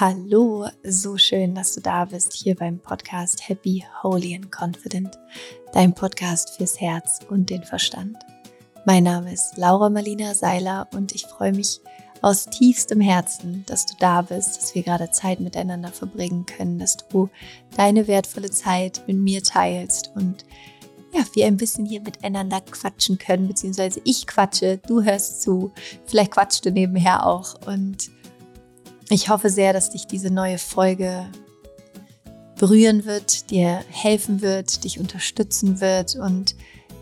Hallo, so schön, dass du da bist hier beim Podcast Happy, Holy and Confident, dein Podcast fürs Herz und den Verstand. Mein Name ist Laura Marlina Seiler und ich freue mich aus tiefstem Herzen, dass du da bist, dass wir gerade Zeit miteinander verbringen können, dass du deine wertvolle Zeit mit mir teilst und ja, wir ein bisschen hier miteinander quatschen können, beziehungsweise ich quatsche, du hörst zu, vielleicht quatschst du nebenher auch und ich hoffe sehr, dass dich diese neue Folge berühren wird, dir helfen wird, dich unterstützen wird. Und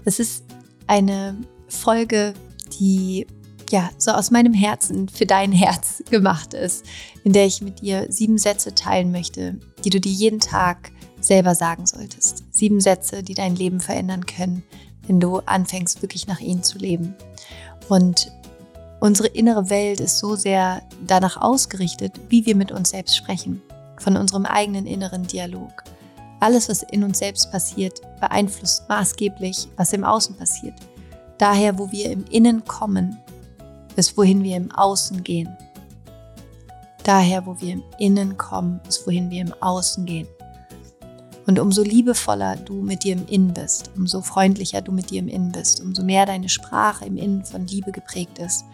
es ist eine Folge, die ja so aus meinem Herzen für dein Herz gemacht ist, in der ich mit dir sieben Sätze teilen möchte, die du dir jeden Tag selber sagen solltest. Sieben Sätze, die dein Leben verändern können, wenn du anfängst, wirklich nach ihnen zu leben. Und Unsere innere Welt ist so sehr danach ausgerichtet, wie wir mit uns selbst sprechen, von unserem eigenen inneren Dialog. Alles, was in uns selbst passiert, beeinflusst maßgeblich, was im Außen passiert. Daher, wo wir im Innen kommen, ist wohin wir im Außen gehen. Daher, wo wir im Innen kommen, ist wohin wir im Außen gehen. Und umso liebevoller du mit dir im Innen bist, umso freundlicher du mit dir im Innen bist, umso mehr deine Sprache im Innen von Liebe geprägt ist,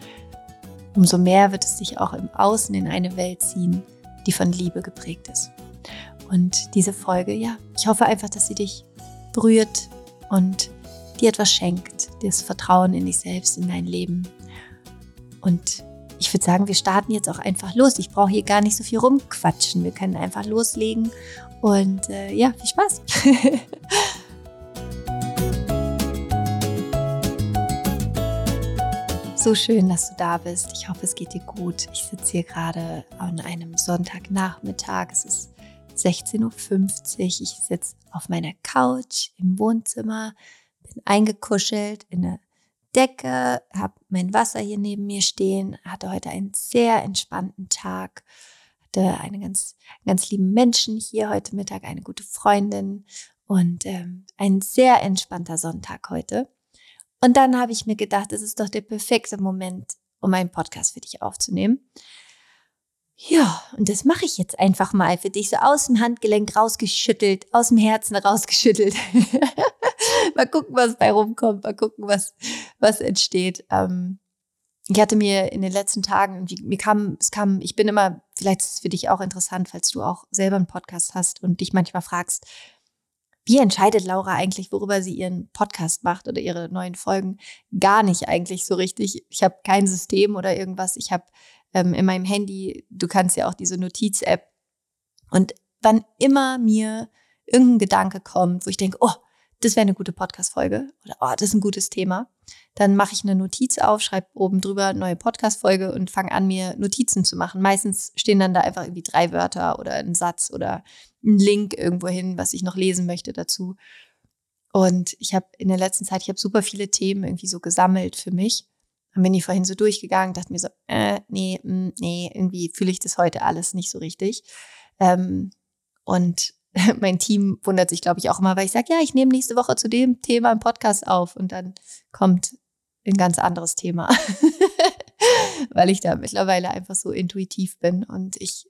umso mehr wird es dich auch im Außen in eine Welt ziehen, die von Liebe geprägt ist. Und diese Folge, ja, ich hoffe einfach, dass sie dich berührt und dir etwas schenkt, das Vertrauen in dich selbst, in dein Leben. Und ich würde sagen, wir starten jetzt auch einfach los. Ich brauche hier gar nicht so viel rumquatschen. Wir können einfach loslegen und äh, ja, viel Spaß. so schön, dass du da bist. Ich hoffe, es geht dir gut. Ich sitze hier gerade an einem Sonntagnachmittag. Es ist 16.50 Uhr. Ich sitze auf meiner Couch im Wohnzimmer, bin eingekuschelt in eine Decke, habe mein Wasser hier neben mir stehen, hatte heute einen sehr entspannten Tag hatte eine ganz, ganz lieben Menschen hier heute Mittag, eine gute Freundin und ähm, ein sehr entspannter Sonntag heute. Und dann habe ich mir gedacht, es ist doch der perfekte Moment, um einen Podcast für dich aufzunehmen. Ja, und das mache ich jetzt einfach mal für dich, so aus dem Handgelenk rausgeschüttelt, aus dem Herzen rausgeschüttelt. mal gucken, was bei rumkommt, mal gucken, was, was entsteht. Ähm, ich hatte mir in den letzten Tagen, mir kam, es kam, ich bin immer, vielleicht ist es für dich auch interessant, falls du auch selber einen Podcast hast und dich manchmal fragst, wie entscheidet Laura eigentlich, worüber sie ihren Podcast macht oder ihre neuen Folgen? Gar nicht eigentlich so richtig. Ich habe kein System oder irgendwas. Ich habe ähm, in meinem Handy, du kannst ja auch diese Notiz-App. Und wann immer mir irgendein Gedanke kommt, wo ich denke, oh, das wäre eine gute Podcast-Folge oder oh, das ist ein gutes Thema, dann mache ich eine Notiz auf, schreibe oben drüber neue Podcast-Folge und fange an, mir Notizen zu machen. Meistens stehen dann da einfach irgendwie drei Wörter oder ein Satz oder ein Link irgendwo hin, was ich noch lesen möchte dazu. Und ich habe in der letzten Zeit, ich habe super viele Themen irgendwie so gesammelt für mich. Dann bin ich vorhin so durchgegangen, dachte mir so, äh, nee, mh, mm, nee, irgendwie fühle ich das heute alles nicht so richtig. Ähm, und mein Team wundert sich, glaube ich, auch immer, weil ich sage, ja, ich nehme nächste Woche zu dem Thema einen Podcast auf und dann kommt ein ganz anderes Thema, weil ich da mittlerweile einfach so intuitiv bin und ich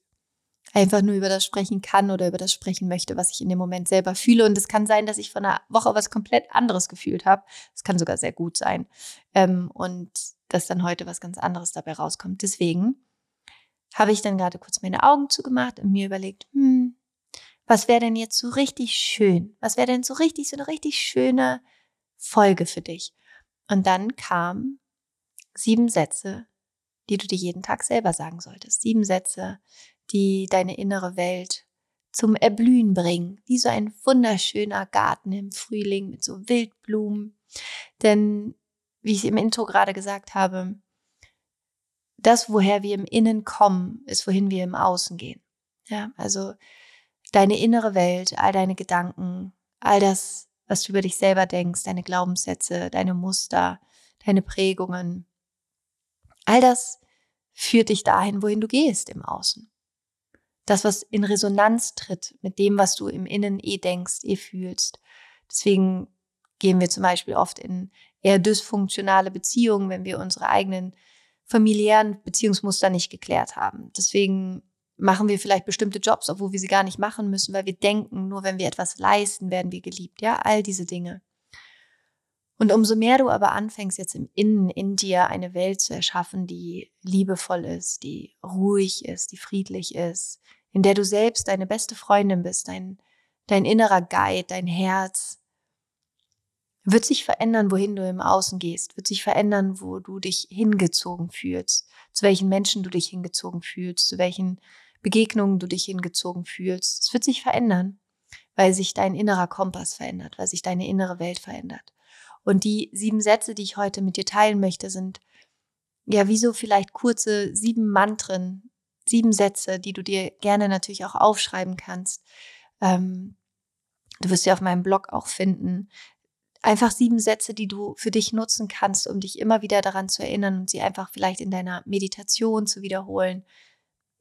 einfach nur über das sprechen kann oder über das sprechen möchte, was ich in dem Moment selber fühle. Und es kann sein, dass ich von einer Woche was komplett anderes gefühlt habe. Es kann sogar sehr gut sein. Ähm, und dass dann heute was ganz anderes dabei rauskommt. Deswegen habe ich dann gerade kurz meine Augen zugemacht und mir überlegt, hm, was wäre denn jetzt so richtig schön? Was wäre denn so richtig, so eine richtig schöne Folge für dich? Und dann kamen sieben Sätze, die du dir jeden Tag selber sagen solltest. Sieben Sätze, die deine innere Welt zum Erblühen bringen, wie so ein wunderschöner Garten im Frühling mit so Wildblumen. Denn, wie ich im Intro gerade gesagt habe, das, woher wir im Innen kommen, ist, wohin wir im Außen gehen. Ja, also deine innere Welt, all deine Gedanken, all das, was du über dich selber denkst, deine Glaubenssätze, deine Muster, deine Prägungen, all das führt dich dahin, wohin du gehst im Außen. Das, was in Resonanz tritt mit dem, was du im Innen eh denkst, eh fühlst. Deswegen gehen wir zum Beispiel oft in eher dysfunktionale Beziehungen, wenn wir unsere eigenen familiären Beziehungsmuster nicht geklärt haben. Deswegen machen wir vielleicht bestimmte Jobs, obwohl wir sie gar nicht machen müssen, weil wir denken, nur wenn wir etwas leisten, werden wir geliebt. Ja, all diese Dinge. Und umso mehr du aber anfängst, jetzt im Innen in dir eine Welt zu erschaffen, die liebevoll ist, die ruhig ist, die friedlich ist, in der du selbst deine beste Freundin bist, dein, dein innerer Guide, dein Herz, wird sich verändern, wohin du im Außen gehst, wird sich verändern, wo du dich hingezogen fühlst, zu welchen Menschen du dich hingezogen fühlst, zu welchen Begegnungen du dich hingezogen fühlst. Es wird sich verändern, weil sich dein innerer Kompass verändert, weil sich deine innere Welt verändert. Und die sieben Sätze, die ich heute mit dir teilen möchte, sind ja wie so vielleicht kurze sieben Mantren, sieben Sätze, die du dir gerne natürlich auch aufschreiben kannst. Ähm, du wirst sie auf meinem Blog auch finden einfach sieben Sätze, die du für dich nutzen kannst, um dich immer wieder daran zu erinnern und sie einfach vielleicht in deiner Meditation zu wiederholen.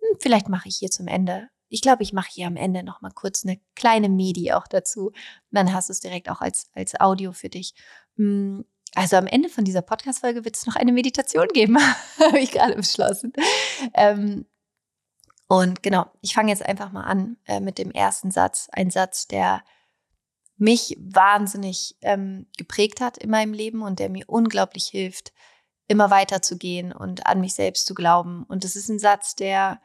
Hm, vielleicht mache ich hier zum Ende. Ich glaube, ich mache hier am Ende noch mal kurz eine kleine Medi auch dazu. Dann hast du es direkt auch als, als Audio für dich. Hm, also am Ende von dieser Podcast-Folge wird es noch eine Meditation geben, habe ich gerade beschlossen. Ähm, und genau, ich fange jetzt einfach mal an äh, mit dem ersten Satz. Ein Satz, der mich wahnsinnig ähm, geprägt hat in meinem Leben und der mir unglaublich hilft, immer weiterzugehen und an mich selbst zu glauben. Und das ist ein Satz, der,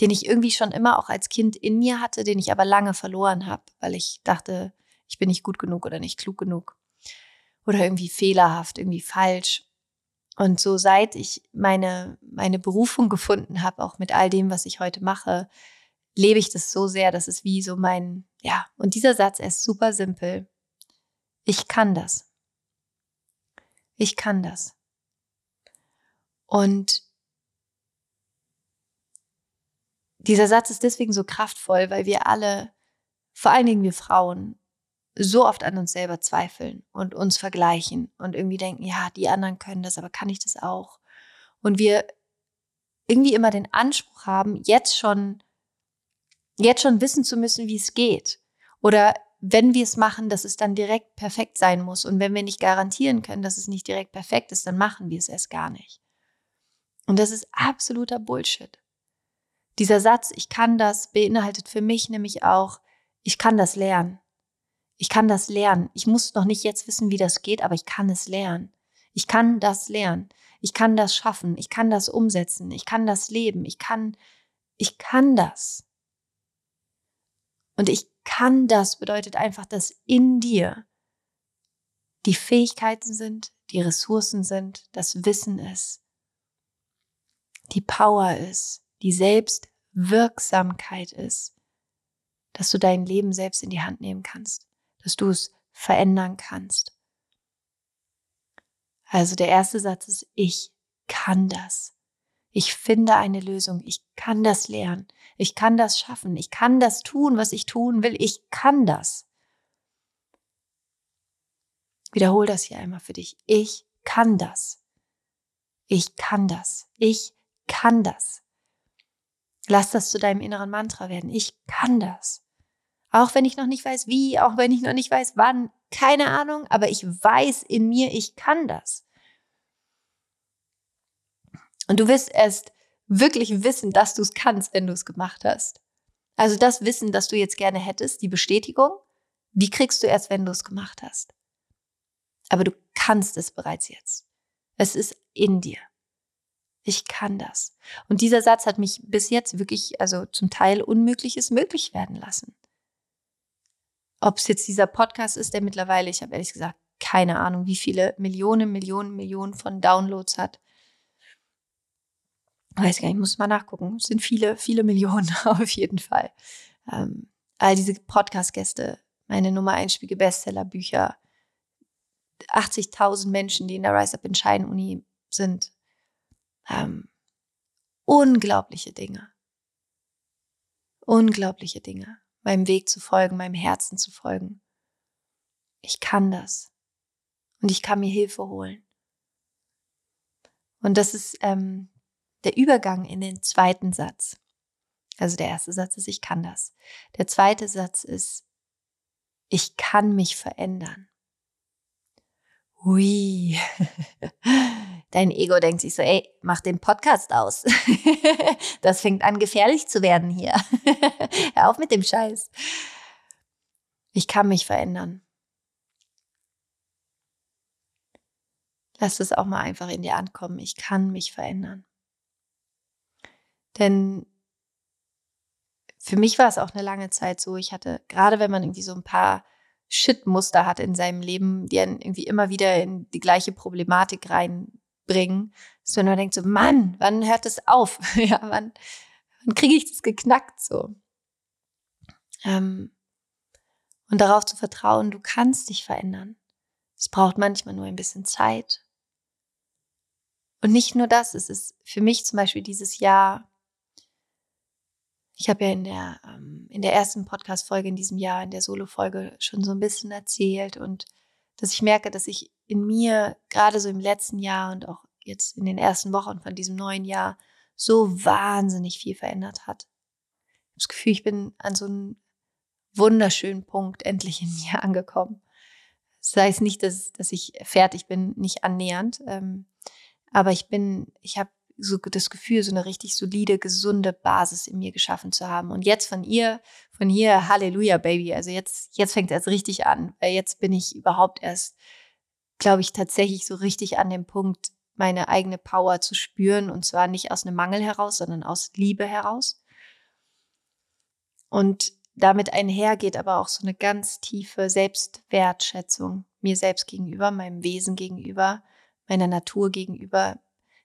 den ich irgendwie schon immer auch als Kind in mir hatte, den ich aber lange verloren habe, weil ich dachte, ich bin nicht gut genug oder nicht klug genug oder irgendwie fehlerhaft, irgendwie falsch. Und so seit ich meine, meine Berufung gefunden habe, auch mit all dem, was ich heute mache, lebe ich das so sehr, dass es wie so mein, ja, und dieser Satz ist super simpel. Ich kann das. Ich kann das. Und dieser Satz ist deswegen so kraftvoll, weil wir alle, vor allen Dingen wir Frauen, so oft an uns selber zweifeln und uns vergleichen und irgendwie denken, ja, die anderen können das, aber kann ich das auch? Und wir irgendwie immer den Anspruch haben, jetzt schon jetzt schon wissen zu müssen, wie es geht. Oder wenn wir es machen, dass es dann direkt perfekt sein muss. Und wenn wir nicht garantieren können, dass es nicht direkt perfekt ist, dann machen wir es erst gar nicht. Und das ist absoluter Bullshit. Dieser Satz, ich kann das, beinhaltet für mich nämlich auch, ich kann das lernen. Ich kann das lernen. Ich muss noch nicht jetzt wissen, wie das geht, aber ich kann es lernen. Ich kann das lernen. Ich kann das schaffen. Ich kann das umsetzen. Ich kann das leben. Ich kann, ich kann das. Und ich kann das bedeutet einfach, dass in dir die Fähigkeiten sind, die Ressourcen sind, das Wissen ist, die Power ist, die Selbstwirksamkeit ist, dass du dein Leben selbst in die Hand nehmen kannst, dass du es verändern kannst. Also der erste Satz ist, ich kann das. Ich finde eine Lösung. Ich kann das lernen. Ich kann das schaffen. Ich kann das tun, was ich tun will. Ich kann das. Wiederhol das hier einmal für dich. Ich kann das. Ich kann das. Ich kann das. Lass das zu deinem inneren Mantra werden. Ich kann das. Auch wenn ich noch nicht weiß wie, auch wenn ich noch nicht weiß wann, keine Ahnung, aber ich weiß in mir, ich kann das. Und du wirst erst wirklich wissen, dass du es kannst, wenn du es gemacht hast. Also das Wissen, das du jetzt gerne hättest, die Bestätigung, die kriegst du erst, wenn du es gemacht hast. Aber du kannst es bereits jetzt. Es ist in dir. Ich kann das. Und dieser Satz hat mich bis jetzt wirklich, also zum Teil Unmögliches möglich werden lassen. Ob es jetzt dieser Podcast ist, der mittlerweile, ich habe ehrlich gesagt keine Ahnung, wie viele Millionen, Millionen, Millionen von Downloads hat weiß gar nicht, muss mal nachgucken. Es sind viele, viele Millionen auf jeden Fall. Ähm, all diese Podcast-Gäste, meine Nummer 1 Spiegel Bestseller-Bücher, 80.000 Menschen, die in der Rise Up in Shine Uni sind. Ähm, unglaubliche Dinge. Unglaubliche Dinge. Meinem Weg zu folgen, meinem Herzen zu folgen. Ich kann das. Und ich kann mir Hilfe holen. Und das ist ähm, der Übergang in den zweiten Satz. Also der erste Satz ist, ich kann das. Der zweite Satz ist, ich kann mich verändern. Ui, dein Ego denkt sich so, ey, mach den Podcast aus. das fängt an gefährlich zu werden hier. Hör auf mit dem Scheiß. Ich kann mich verändern. Lass es auch mal einfach in dir ankommen. Ich kann mich verändern. Denn für mich war es auch eine lange Zeit so. Ich hatte, gerade wenn man irgendwie so ein paar Shit-Muster hat in seinem Leben, die einen irgendwie immer wieder in die gleiche Problematik reinbringen, dass man denkt so, Mann, wann hört es auf? ja, wann, wann kriege ich das geknackt so? Ähm, und darauf zu vertrauen, du kannst dich verändern. Es braucht manchmal nur ein bisschen Zeit. Und nicht nur das, es ist für mich zum Beispiel dieses Jahr ich habe ja in der, ähm, in der ersten Podcast-Folge in diesem Jahr, in der Solo-Folge schon so ein bisschen erzählt und dass ich merke, dass ich in mir gerade so im letzten Jahr und auch jetzt in den ersten Wochen von diesem neuen Jahr so wahnsinnig viel verändert hat. Ich habe das Gefühl, ich bin an so einem wunderschönen Punkt endlich in mir angekommen. Das heißt nicht, dass, dass ich fertig bin, nicht annähernd. Ähm, aber ich bin, ich habe so das Gefühl, so eine richtig solide, gesunde Basis in mir geschaffen zu haben. Und jetzt von ihr, von hier, Halleluja, Baby. Also jetzt, jetzt fängt es erst richtig an. Weil jetzt bin ich überhaupt erst, glaube ich, tatsächlich so richtig an dem Punkt, meine eigene Power zu spüren. Und zwar nicht aus einem Mangel heraus, sondern aus Liebe heraus. Und damit einhergeht aber auch so eine ganz tiefe Selbstwertschätzung mir selbst gegenüber, meinem Wesen gegenüber, meiner Natur gegenüber,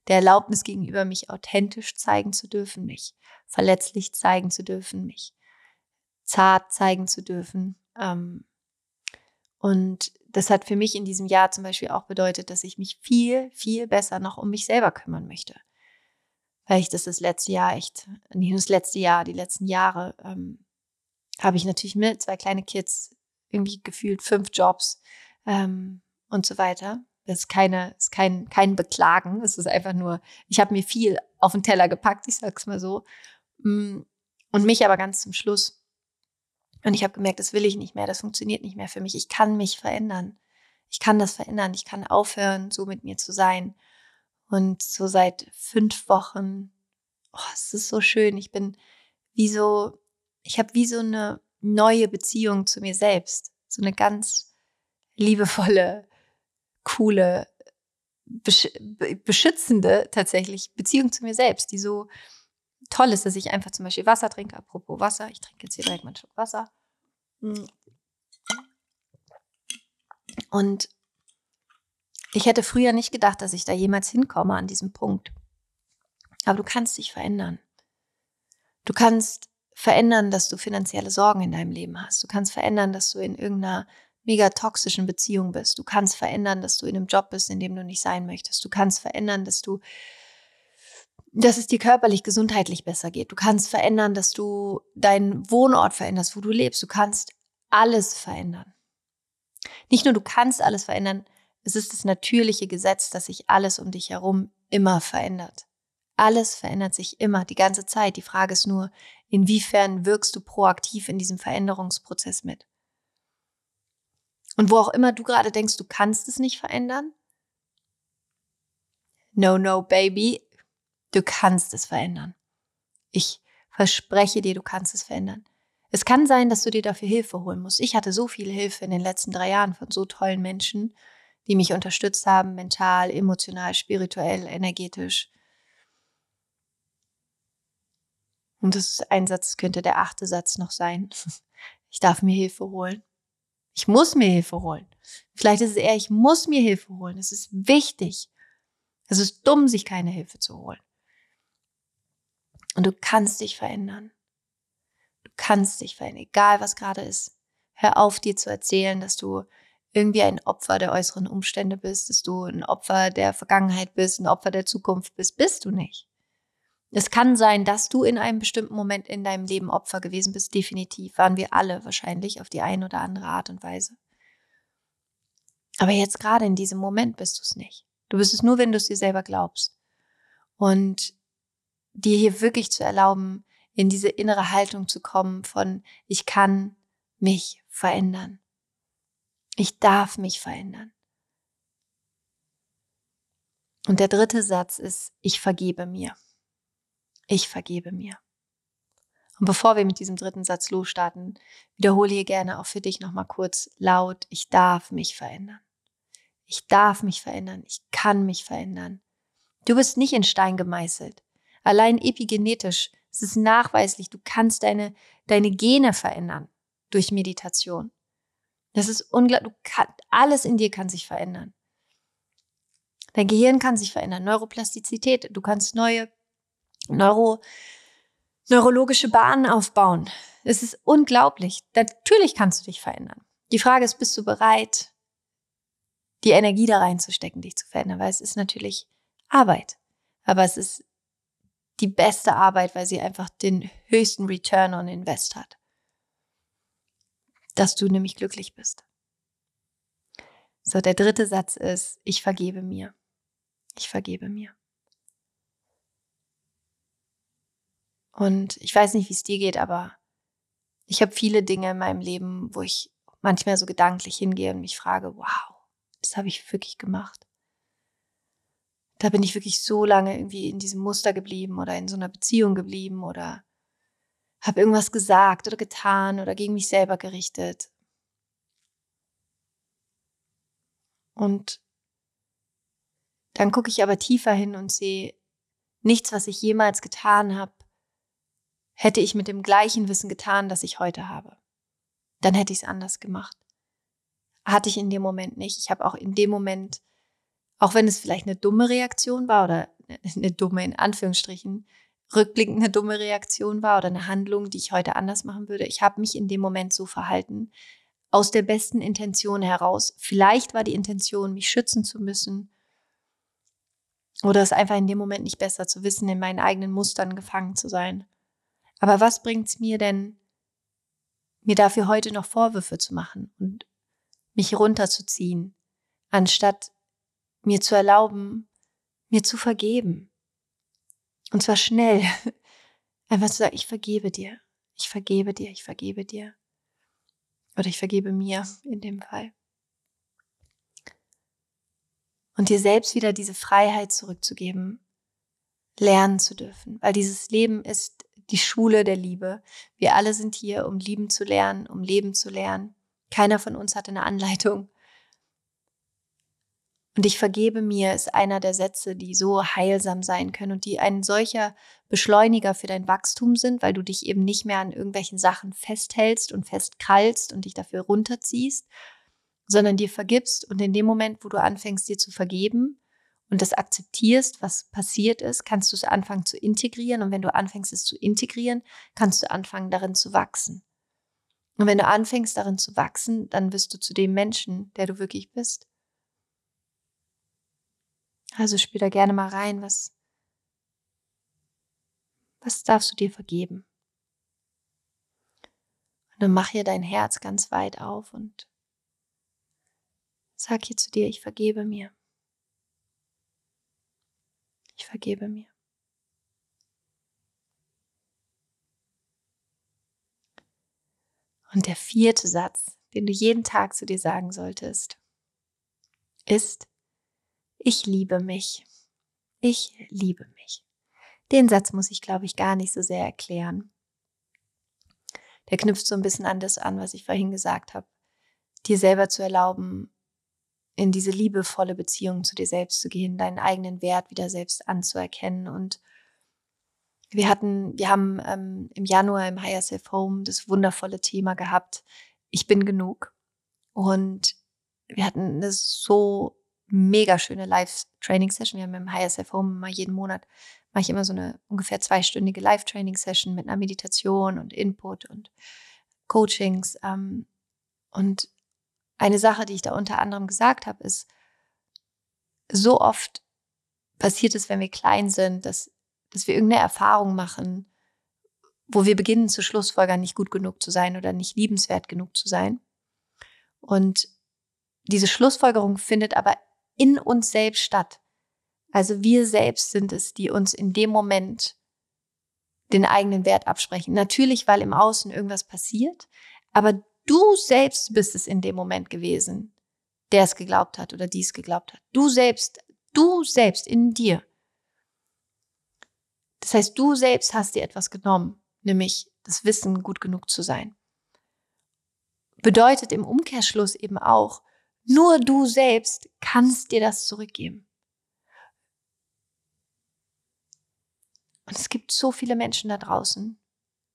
der Erlaubnis gegenüber, mich authentisch zeigen zu dürfen, mich verletzlich zeigen zu dürfen, mich zart zeigen zu dürfen. Ähm, und das hat für mich in diesem Jahr zum Beispiel auch bedeutet, dass ich mich viel, viel besser noch um mich selber kümmern möchte. Weil ich das das letzte Jahr echt, nicht nur das letzte Jahr, die letzten Jahre, ähm, habe ich natürlich mit zwei kleine Kids, irgendwie gefühlt fünf Jobs ähm, und so weiter. Das ist keine, ist kein, kein Beklagen. Es ist einfach nur, ich habe mir viel auf den Teller gepackt, ich sag's mal so. Mm, und mich aber ganz zum Schluss. Und ich habe gemerkt, das will ich nicht mehr, das funktioniert nicht mehr für mich. Ich kann mich verändern. Ich kann das verändern. Ich kann aufhören, so mit mir zu sein. Und so seit fünf Wochen, oh, es ist so schön. Ich bin wie so, ich habe wie so eine neue Beziehung zu mir selbst. So eine ganz liebevolle, coole, besch beschützende tatsächlich Beziehung zu mir selbst, die so toll ist, dass ich einfach zum Beispiel Wasser trinke. Apropos Wasser, ich trinke jetzt hier direkt mal einen Schluck Wasser. Hm. Und ich hätte früher nicht gedacht, dass ich da jemals hinkomme an diesem Punkt. Aber du kannst dich verändern. Du kannst verändern, dass du finanzielle Sorgen in deinem Leben hast. Du kannst verändern, dass du in irgendeiner mega toxischen Beziehung bist. Du kannst verändern, dass du in einem Job bist, in dem du nicht sein möchtest. Du kannst verändern, dass du, dass es dir körperlich, gesundheitlich besser geht. Du kannst verändern, dass du deinen Wohnort veränderst, wo du lebst. Du kannst alles verändern. Nicht nur du kannst alles verändern, es ist das natürliche Gesetz, dass sich alles um dich herum immer verändert. Alles verändert sich immer, die ganze Zeit. Die Frage ist nur, inwiefern wirkst du proaktiv in diesem Veränderungsprozess mit? Und wo auch immer du gerade denkst, du kannst es nicht verändern. No, no, baby. Du kannst es verändern. Ich verspreche dir, du kannst es verändern. Es kann sein, dass du dir dafür Hilfe holen musst. Ich hatte so viel Hilfe in den letzten drei Jahren von so tollen Menschen, die mich unterstützt haben, mental, emotional, spirituell, energetisch. Und das ist ein Satz, könnte der achte Satz noch sein. Ich darf mir Hilfe holen. Ich muss mir Hilfe holen. Vielleicht ist es eher, ich muss mir Hilfe holen. Es ist wichtig. Es ist dumm, sich keine Hilfe zu holen. Und du kannst dich verändern. Du kannst dich verändern, egal was gerade ist. Hör auf, dir zu erzählen, dass du irgendwie ein Opfer der äußeren Umstände bist, dass du ein Opfer der Vergangenheit bist, ein Opfer der Zukunft bist. Bist du nicht. Es kann sein, dass du in einem bestimmten Moment in deinem Leben Opfer gewesen bist. Definitiv waren wir alle wahrscheinlich auf die eine oder andere Art und Weise. Aber jetzt gerade in diesem Moment bist du es nicht. Du bist es nur, wenn du es dir selber glaubst. Und dir hier wirklich zu erlauben, in diese innere Haltung zu kommen von, ich kann mich verändern. Ich darf mich verändern. Und der dritte Satz ist, ich vergebe mir. Ich vergebe mir. Und bevor wir mit diesem dritten Satz losstarten, wiederhole hier gerne auch für dich nochmal kurz laut, ich darf mich verändern. Ich darf mich verändern. Ich kann mich verändern. Du bist nicht in Stein gemeißelt. Allein epigenetisch es ist nachweislich, du kannst deine, deine Gene verändern durch Meditation. Das ist unglaublich, alles in dir kann sich verändern. Dein Gehirn kann sich verändern, Neuroplastizität, du kannst neue Neuro, neurologische Bahnen aufbauen. Es ist unglaublich. Natürlich kannst du dich verändern. Die Frage ist, bist du bereit, die Energie da reinzustecken, dich zu verändern? Weil es ist natürlich Arbeit. Aber es ist die beste Arbeit, weil sie einfach den höchsten Return on Invest hat. Dass du nämlich glücklich bist. So, der dritte Satz ist, ich vergebe mir. Ich vergebe mir. Und ich weiß nicht, wie es dir geht, aber ich habe viele Dinge in meinem Leben, wo ich manchmal so gedanklich hingehe und mich frage, wow, das habe ich wirklich gemacht da bin ich wirklich so lange irgendwie in diesem Muster geblieben oder in so einer Beziehung geblieben oder habe irgendwas gesagt oder getan oder gegen mich selber gerichtet. Und dann gucke ich aber tiefer hin und sehe, nichts, was ich jemals getan habe, hätte ich mit dem gleichen Wissen getan, das ich heute habe. Dann hätte ich es anders gemacht. Hatte ich in dem Moment nicht. Ich habe auch in dem Moment auch wenn es vielleicht eine dumme Reaktion war oder eine dumme in Anführungsstrichen, rückblickend eine dumme Reaktion war oder eine Handlung, die ich heute anders machen würde. Ich habe mich in dem Moment so verhalten, aus der besten Intention heraus. Vielleicht war die Intention, mich schützen zu müssen oder es einfach in dem Moment nicht besser zu wissen, in meinen eigenen Mustern gefangen zu sein. Aber was bringt es mir denn, mir dafür heute noch Vorwürfe zu machen und mich runterzuziehen, anstatt mir zu erlauben, mir zu vergeben. Und zwar schnell. Einfach zu sagen, ich vergebe dir, ich vergebe dir, ich vergebe dir. Oder ich vergebe mir in dem Fall. Und dir selbst wieder diese Freiheit zurückzugeben, lernen zu dürfen. Weil dieses Leben ist die Schule der Liebe. Wir alle sind hier, um lieben zu lernen, um leben zu lernen. Keiner von uns hat eine Anleitung. Und ich vergebe mir ist einer der Sätze, die so heilsam sein können und die ein solcher Beschleuniger für dein Wachstum sind, weil du dich eben nicht mehr an irgendwelchen Sachen festhältst und festkrallst und dich dafür runterziehst, sondern dir vergibst und in dem Moment, wo du anfängst, dir zu vergeben und das akzeptierst, was passiert ist, kannst du es anfangen zu integrieren und wenn du anfängst, es zu integrieren, kannst du anfangen, darin zu wachsen. Und wenn du anfängst, darin zu wachsen, dann wirst du zu dem Menschen, der du wirklich bist. Also spür da gerne mal rein, was, was darfst du dir vergeben? Und dann mach hier dein Herz ganz weit auf und sag hier zu dir, ich vergebe mir. Ich vergebe mir. Und der vierte Satz, den du jeden Tag zu dir sagen solltest, ist, ich liebe mich. Ich liebe mich. Den Satz muss ich, glaube ich, gar nicht so sehr erklären. Der knüpft so ein bisschen an das an, was ich vorhin gesagt habe. Dir selber zu erlauben, in diese liebevolle Beziehung zu dir selbst zu gehen, deinen eigenen Wert wieder selbst anzuerkennen. Und wir hatten, wir haben ähm, im Januar im Higher Self Home das wundervolle Thema gehabt, ich bin genug. Und wir hatten eine so mega schöne Live-Training-Session. Wir haben im HSF Home mal jeden Monat, mache ich immer so eine ungefähr zweistündige Live-Training-Session mit einer Meditation und Input und Coachings. Ähm, und eine Sache, die ich da unter anderem gesagt habe, ist, so oft passiert es, wenn wir klein sind, dass, dass wir irgendeine Erfahrung machen, wo wir beginnen zu Schlussfolgern, nicht gut genug zu sein oder nicht liebenswert genug zu sein. Und diese Schlussfolgerung findet aber in uns selbst statt. Also wir selbst sind es, die uns in dem Moment den eigenen Wert absprechen. Natürlich, weil im Außen irgendwas passiert, aber du selbst bist es in dem Moment gewesen, der es geglaubt hat oder dies geglaubt hat. Du selbst, Du selbst in dir. Das heißt, du selbst hast dir etwas genommen, nämlich das Wissen, gut genug zu sein. Bedeutet im Umkehrschluss eben auch, nur du selbst kannst dir das zurückgeben. Und es gibt so viele Menschen da draußen,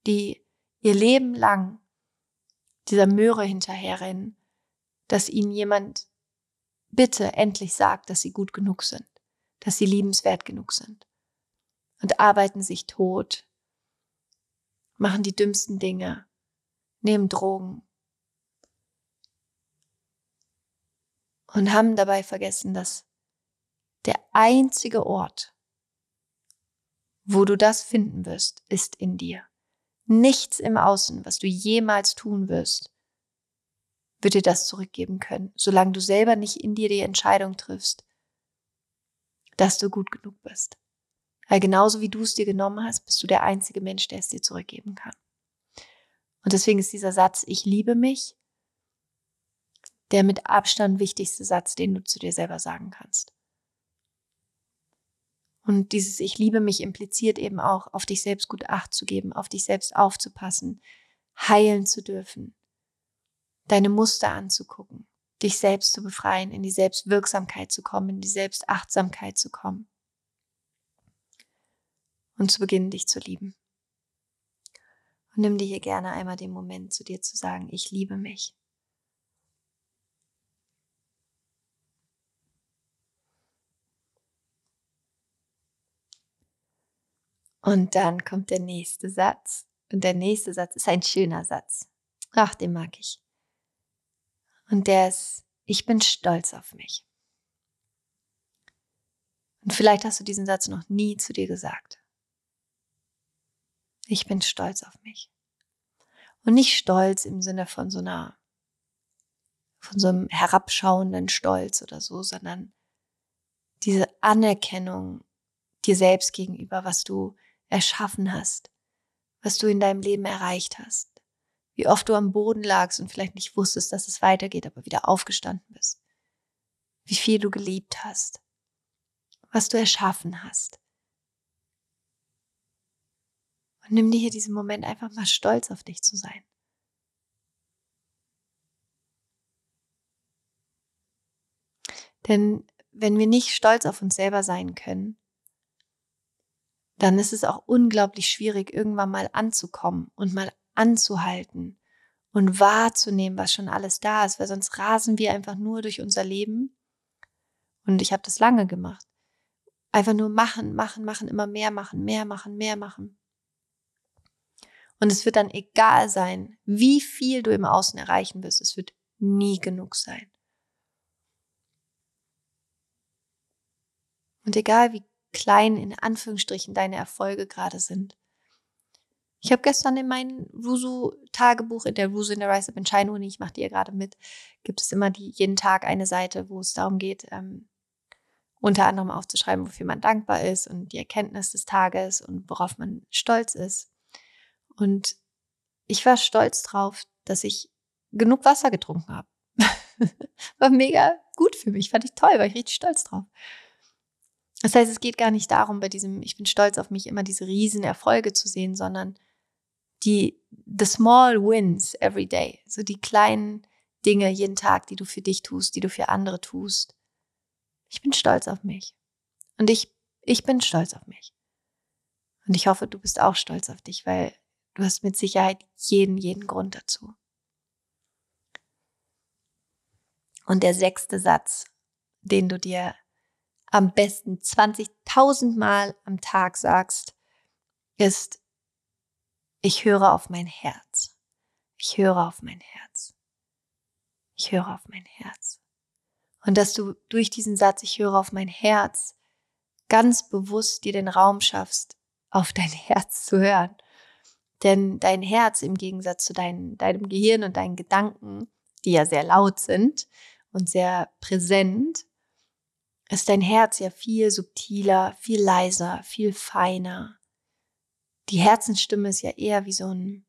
die ihr Leben lang dieser Möhre hinterherrennen, dass ihnen jemand bitte endlich sagt, dass sie gut genug sind, dass sie liebenswert genug sind. Und arbeiten sich tot, machen die dümmsten Dinge, nehmen Drogen und haben dabei vergessen, dass der einzige Ort, wo du das finden wirst, ist in dir. Nichts im Außen, was du jemals tun wirst, wird dir das zurückgeben können, solange du selber nicht in dir die Entscheidung triffst, dass du gut genug bist. Weil genauso wie du es dir genommen hast, bist du der einzige Mensch, der es dir zurückgeben kann. Und deswegen ist dieser Satz, ich liebe mich, der mit Abstand wichtigste Satz, den du zu dir selber sagen kannst. Und dieses Ich liebe mich impliziert eben auch, auf dich selbst gut Acht zu geben, auf dich selbst aufzupassen, heilen zu dürfen, deine Muster anzugucken, dich selbst zu befreien, in die Selbstwirksamkeit zu kommen, in die Selbstachtsamkeit zu kommen und zu beginnen, dich zu lieben. Und nimm dir hier gerne einmal den Moment, zu dir zu sagen, ich liebe mich. Und dann kommt der nächste Satz. Und der nächste Satz ist ein schöner Satz. Ach, den mag ich. Und der ist, ich bin stolz auf mich. Und vielleicht hast du diesen Satz noch nie zu dir gesagt. Ich bin stolz auf mich. Und nicht stolz im Sinne von so einer, von so einem herabschauenden Stolz oder so, sondern diese Anerkennung dir selbst gegenüber, was du erschaffen hast, was du in deinem Leben erreicht hast wie oft du am Boden lagst und vielleicht nicht wusstest, dass es weitergeht, aber wieder aufgestanden bist, wie viel du geliebt hast, was du erschaffen hast. Und nimm dir hier diesen Moment einfach mal stolz auf dich zu sein. Denn wenn wir nicht stolz auf uns selber sein können, dann ist es auch unglaublich schwierig, irgendwann mal anzukommen und mal anzuhalten und wahrzunehmen, was schon alles da ist, weil sonst rasen wir einfach nur durch unser Leben. Und ich habe das lange gemacht. Einfach nur machen, machen, machen, immer mehr machen, mehr machen, mehr machen. Und es wird dann egal sein, wie viel du im Außen erreichen wirst. Es wird nie genug sein. Und egal wie klein in Anführungsstrichen deine Erfolge gerade sind, ich habe gestern in meinem Rusu-Tagebuch, in der Rusu in der Rise Up in China Uni, ich mache die ja gerade mit, gibt es immer die, jeden Tag eine Seite, wo es darum geht, ähm, unter anderem aufzuschreiben, wofür man dankbar ist und die Erkenntnis des Tages und worauf man stolz ist. Und ich war stolz drauf, dass ich genug Wasser getrunken habe. war mega gut für mich, fand ich toll, war ich richtig stolz drauf. Das heißt, es geht gar nicht darum, bei diesem, ich bin stolz auf mich, immer diese riesen Erfolge zu sehen, sondern die the small wins every day, so die kleinen Dinge jeden Tag, die du für dich tust, die du für andere tust. Ich bin stolz auf mich. Und ich, ich bin stolz auf mich. Und ich hoffe, du bist auch stolz auf dich, weil du hast mit Sicherheit jeden, jeden Grund dazu. Und der sechste Satz, den du dir am besten 20.000 Mal am Tag sagst, ist, ich höre auf mein Herz. Ich höre auf mein Herz. Ich höre auf mein Herz. Und dass du durch diesen Satz, ich höre auf mein Herz, ganz bewusst dir den Raum schaffst, auf dein Herz zu hören. Denn dein Herz im Gegensatz zu dein, deinem Gehirn und deinen Gedanken, die ja sehr laut sind und sehr präsent, ist dein Herz ja viel subtiler, viel leiser, viel feiner, die Herzensstimme ist ja eher wie so ein,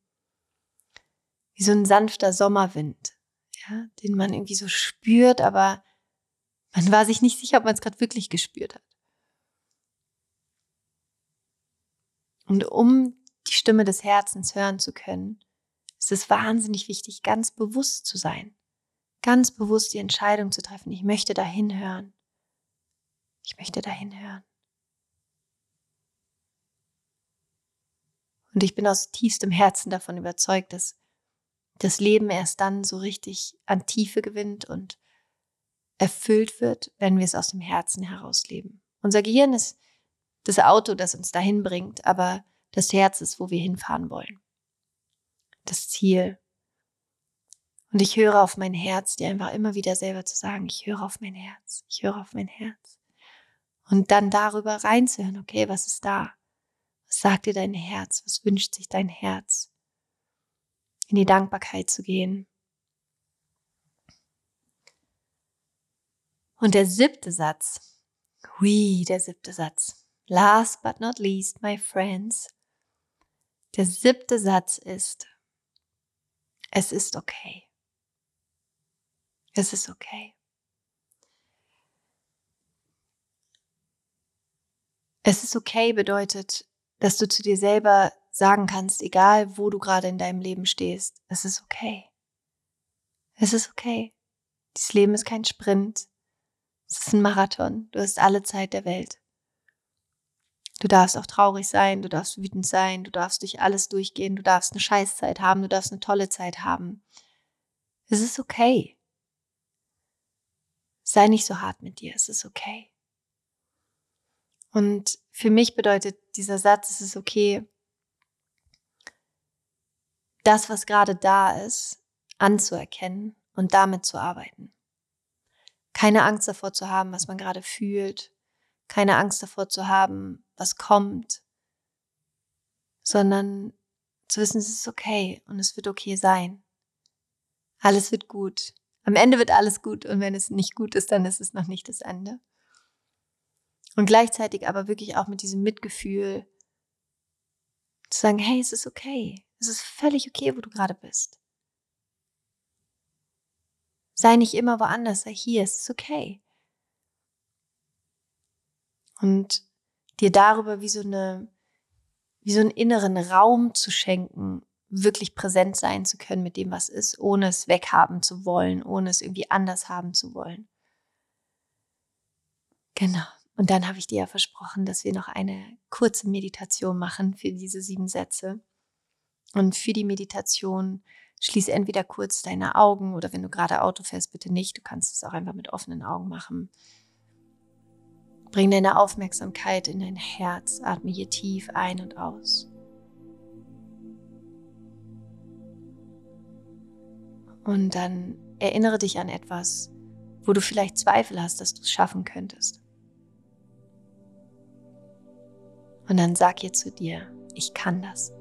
wie so ein sanfter Sommerwind, ja, den man irgendwie so spürt, aber Man war sich nicht sicher, ob man es gerade wirklich gespürt hat. Und um die Stimme des Herzens hören zu können, ist es wahnsinnig wichtig, ganz bewusst zu sein. Ganz bewusst die Entscheidung zu treffen, ich möchte dahin hören. Ich möchte dahin hören. Und ich bin aus tiefstem Herzen davon überzeugt, dass das Leben erst dann so richtig an Tiefe gewinnt und erfüllt wird, wenn wir es aus dem Herzen heraus leben. Unser Gehirn ist das Auto, das uns dahin bringt, aber das Herz ist, wo wir hinfahren wollen. Das Ziel. Und ich höre auf mein Herz, dir einfach immer wieder selber zu sagen, ich höre auf mein Herz, ich höre auf mein Herz. Und dann darüber reinzuhören, okay, was ist da? Was sagt dir dein Herz? Was wünscht sich dein Herz? In die Dankbarkeit zu gehen. Und der siebte Satz, hui, der siebte Satz. Last but not least, my friends. Der siebte Satz ist, es ist okay. Es ist okay. Es ist okay bedeutet, dass du zu dir selber sagen kannst, egal wo du gerade in deinem Leben stehst, es ist okay. Es ist okay. Dieses Leben ist kein Sprint. Es ist ein Marathon. Du hast alle Zeit der Welt. Du darfst auch traurig sein, du darfst wütend sein, du darfst durch alles durchgehen, du darfst eine Scheißzeit haben, du darfst eine tolle Zeit haben. Es ist okay. Sei nicht so hart mit dir, es ist okay. Und für mich bedeutet dieser Satz, es ist okay, das, was gerade da ist, anzuerkennen und damit zu arbeiten. Keine Angst davor zu haben, was man gerade fühlt, keine Angst davor zu haben, was kommt, sondern zu wissen, es ist okay und es wird okay sein. Alles wird gut. Am Ende wird alles gut und wenn es nicht gut ist, dann ist es noch nicht das Ende. Und gleichzeitig aber wirklich auch mit diesem Mitgefühl zu sagen, hey, es ist okay. Es ist völlig okay, wo du gerade bist. Sei nicht immer woanders, sei hier, es ist okay. Und dir darüber wie so eine, wie so einen inneren Raum zu schenken, wirklich präsent sein zu können mit dem, was ist, ohne es weghaben zu wollen, ohne es irgendwie anders haben zu wollen. Genau. Und dann habe ich dir ja versprochen, dass wir noch eine kurze Meditation machen für diese sieben Sätze. Und für die Meditation schließe entweder kurz deine Augen oder wenn du gerade Auto fährst, bitte nicht. Du kannst es auch einfach mit offenen Augen machen. Bring deine Aufmerksamkeit in dein Herz. Atme hier tief ein und aus. Und dann erinnere dich an etwas, wo du vielleicht Zweifel hast, dass du es schaffen könntest. Und dann sag ihr zu dir, ich kann das.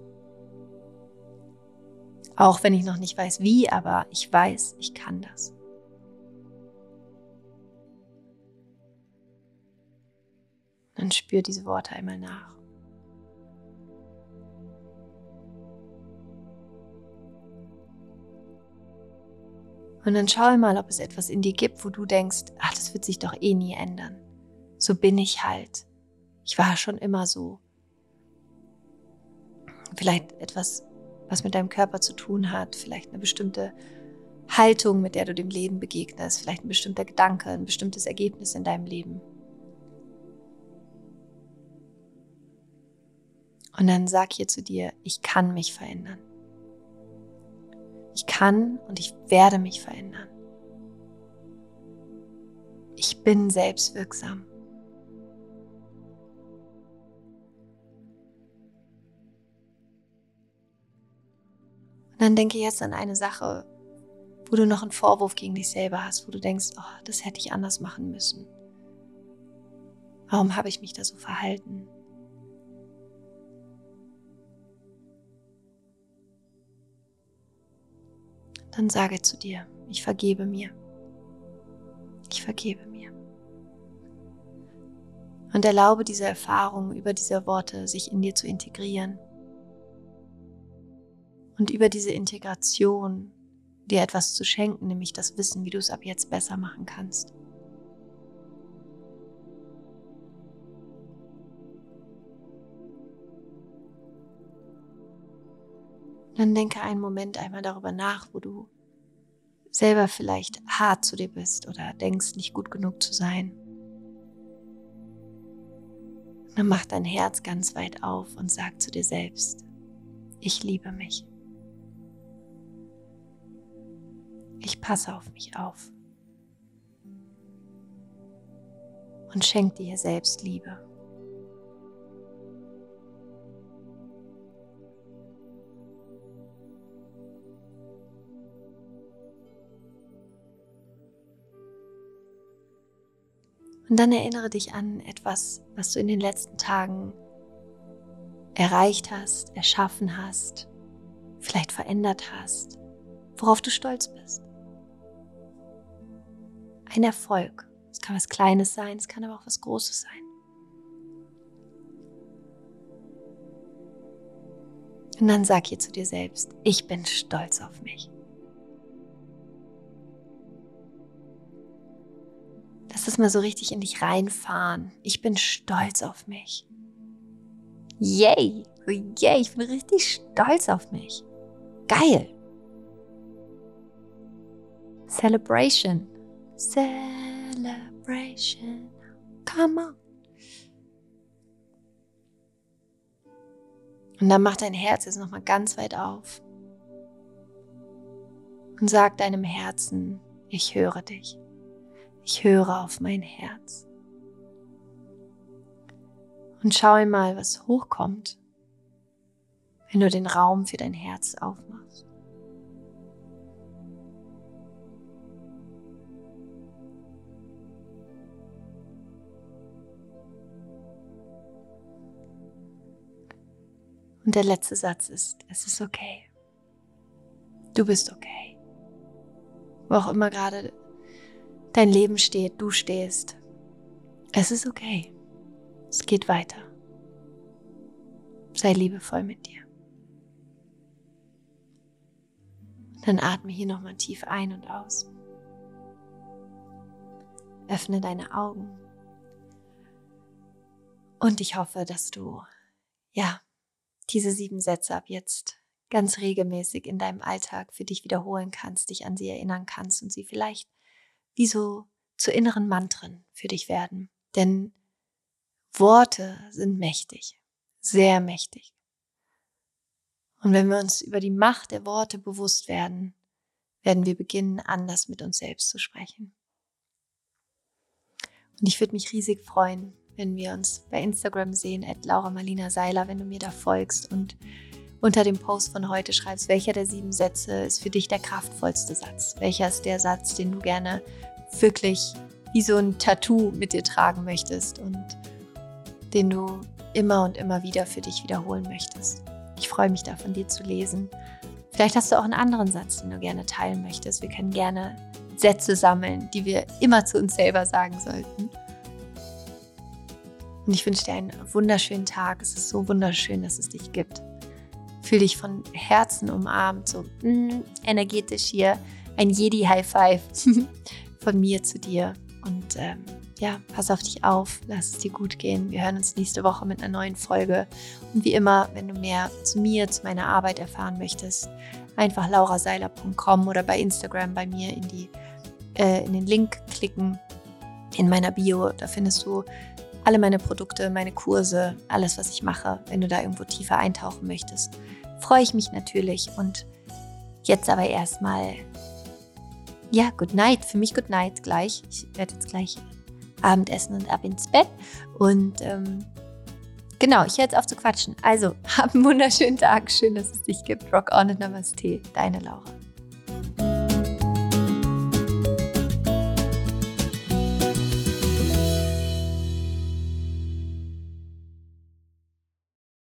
Auch wenn ich noch nicht weiß wie, aber ich weiß, ich kann das. Dann spür diese Worte einmal nach. Und dann schau mal, ob es etwas in dir gibt, wo du denkst, ach, das wird sich doch eh nie ändern. So bin ich halt. Ich war schon immer so. Vielleicht etwas, was mit deinem Körper zu tun hat, vielleicht eine bestimmte Haltung, mit der du dem Leben begegnest, vielleicht ein bestimmter Gedanke, ein bestimmtes Ergebnis in deinem Leben. Und dann sag hier zu dir, ich kann mich verändern. Ich kann und ich werde mich verändern. Ich bin selbstwirksam. Und dann denke jetzt an eine Sache, wo du noch einen Vorwurf gegen dich selber hast, wo du denkst, oh, das hätte ich anders machen müssen. Warum habe ich mich da so verhalten? Dann sage zu dir, ich vergebe mir. Ich vergebe mir. Und erlaube diese Erfahrung über diese Worte sich in dir zu integrieren und über diese Integration dir etwas zu schenken, nämlich das Wissen, wie du es ab jetzt besser machen kannst. Dann denke einen Moment einmal darüber nach, wo du selber vielleicht hart zu dir bist oder denkst, nicht gut genug zu sein. Dann mach dein Herz ganz weit auf und sag zu dir selbst, ich liebe mich. Ich passe auf mich auf. Und schenk dir selbst Liebe. Und dann erinnere dich an etwas, was du in den letzten Tagen erreicht hast, erschaffen hast, vielleicht verändert hast, worauf du stolz bist. Ein Erfolg. Es kann was Kleines sein, es kann aber auch was Großes sein. Und dann sag hier zu dir selbst, ich bin stolz auf mich. Lass es mal so richtig in dich reinfahren. Ich bin stolz auf mich. Yay! Yay, ich bin richtig stolz auf mich. Geil! Celebration. Celebration. Come on. Und dann mach dein Herz jetzt nochmal ganz weit auf. Und sag deinem Herzen, ich höre dich. Ich höre auf mein Herz. Und schau mal, was hochkommt, wenn du den Raum für dein Herz aufmachst. Und der letzte Satz ist, es ist okay. Du bist okay. Wo auch immer gerade dein Leben steht, du stehst. Es ist okay. Es geht weiter. Sei liebevoll mit dir. Dann atme hier nochmal tief ein und aus. Öffne deine Augen. Und ich hoffe, dass du, ja, diese sieben Sätze ab jetzt ganz regelmäßig in deinem Alltag für dich wiederholen kannst, dich an sie erinnern kannst und sie vielleicht wie so zu inneren Mantren für dich werden. Denn Worte sind mächtig, sehr mächtig. Und wenn wir uns über die Macht der Worte bewusst werden, werden wir beginnen, anders mit uns selbst zu sprechen. Und ich würde mich riesig freuen, wenn wir uns bei Instagram sehen, at Laura Marlina Seiler, wenn du mir da folgst und unter dem Post von heute schreibst, welcher der sieben Sätze ist für dich der kraftvollste Satz? Welcher ist der Satz, den du gerne wirklich wie so ein Tattoo mit dir tragen möchtest und den du immer und immer wieder für dich wiederholen möchtest. Ich freue mich da von dir zu lesen. Vielleicht hast du auch einen anderen Satz, den du gerne teilen möchtest. Wir können gerne Sätze sammeln, die wir immer zu uns selber sagen sollten. Und ich wünsche dir einen wunderschönen Tag. Es ist so wunderschön, dass es dich gibt. Fühl dich von Herzen umarmt, so mm, energetisch hier. Ein Jedi-High Five. von mir zu dir. Und ähm, ja, pass auf dich auf, lass es dir gut gehen. Wir hören uns nächste Woche mit einer neuen Folge. Und wie immer, wenn du mehr zu mir, zu meiner Arbeit erfahren möchtest, einfach lauraseiler.com oder bei Instagram bei mir in, die, äh, in den Link klicken in meiner Bio. Da findest du alle meine Produkte, meine Kurse, alles, was ich mache. Wenn du da irgendwo tiefer eintauchen möchtest, freue ich mich natürlich. Und jetzt aber erstmal ja, good night. Für mich good night gleich. Ich werde jetzt gleich Abendessen und ab ins Bett. Und ähm, genau, ich höre jetzt auf zu quatschen. Also, hab einen wunderschönen Tag. Schön, dass es dich gibt. Rock on und Namaste. Deine Laura.